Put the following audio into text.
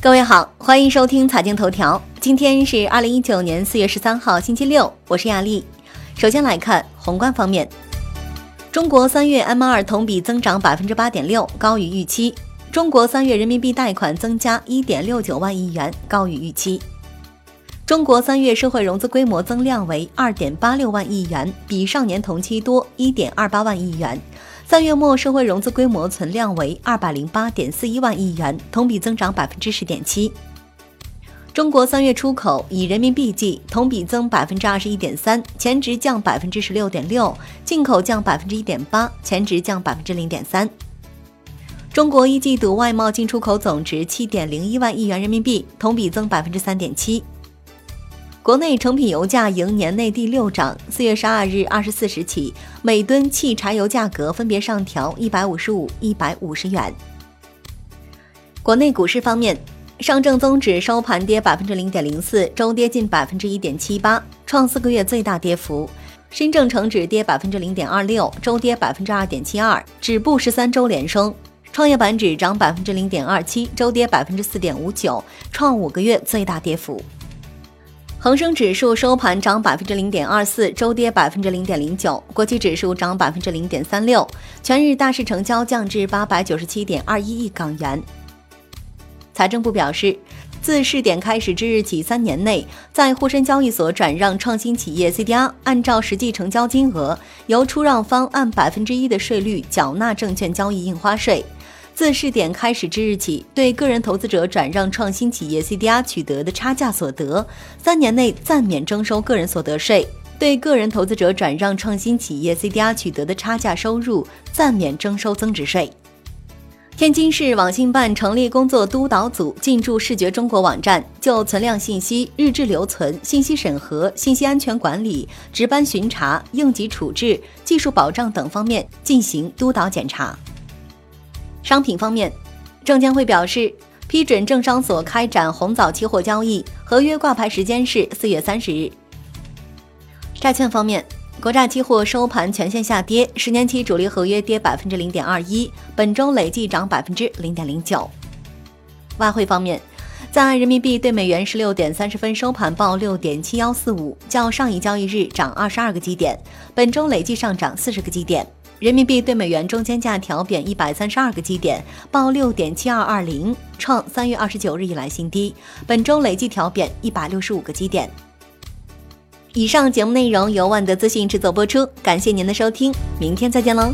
各位好，欢迎收听财经头条。今天是二零一九年四月十三号，星期六，我是亚丽。首先来看宏观方面，中国三月 M 二同比增长百分之八点六，高于预期。中国三月人民币贷款增加一点六九万亿元，高于预期。中国三月社会融资规模增量为二点八六万亿元，比上年同期多一点二八万亿元。三月末社会融资规模存量为二百零八点四一万亿元，同比增长百分之十点七。中国三月出口以人民币计，同比增百分之二十一点三，前值降百分之十六点六；进口降百分之一点八，前值降百分之零点三。中国一季度外贸进出口总值七点零一万亿元人民币，同比增百分之三点七。国内成品油价迎年内第六涨，四月十二日二十四时起，每吨汽柴油价格分别上调一百五十五、一百五十元。国内股市方面，上证综指收盘跌百分之零点零四，周跌近百分之一点七八，创四个月最大跌幅；深证成指跌百分之零点二六，周跌百分之二点七二，止步十三周连升；创业板指涨百分之零点二七，周跌百分之四点五九，创五个月最大跌幅。恒生指数收盘涨百分之零点二四，周跌百分之零点零九。国际指数涨百分之零点三六，全日大市成交降至八百九十七点二一亿港元。财政部表示，自试点开始之日起三年内，在沪深交易所转让创新企业 CDR，按照实际成交金额，由出让方按百分之一的税率缴纳证券交易印花税。自试点开始之日起，对个人投资者转让创新企业 CDR 取得的差价所得，三年内暂免征收个人所得税；对个人投资者转让创新企业 CDR 取得的差价收入，暂免征收增值税。天津市网信办成立工作督导组，进驻视觉中国网站，就存量信息、日志留存、信息审核、信息安全管理、值班巡查、应急处置、技术保障等方面进行督导检查。商品方面，证监会表示批准证商所开展红枣期货交易，合约挂牌时间是四月三十日。债券方面，国债期货收盘全线下跌，十年期主力合约跌百分之零点二一，本周累计涨百分之零点零九。外汇方面，在人民币对美元十六点三十分收盘报六点七幺四五，较上一交易日涨二十二个基点，本周累计上涨四十个基点。人民币对美元中间价调贬一百三十二个基点，报六点七二二零，创三月二十九日以来新低。本周累计调贬一百六十五个基点。以上节目内容由万德资讯制作播出，感谢您的收听，明天再见喽。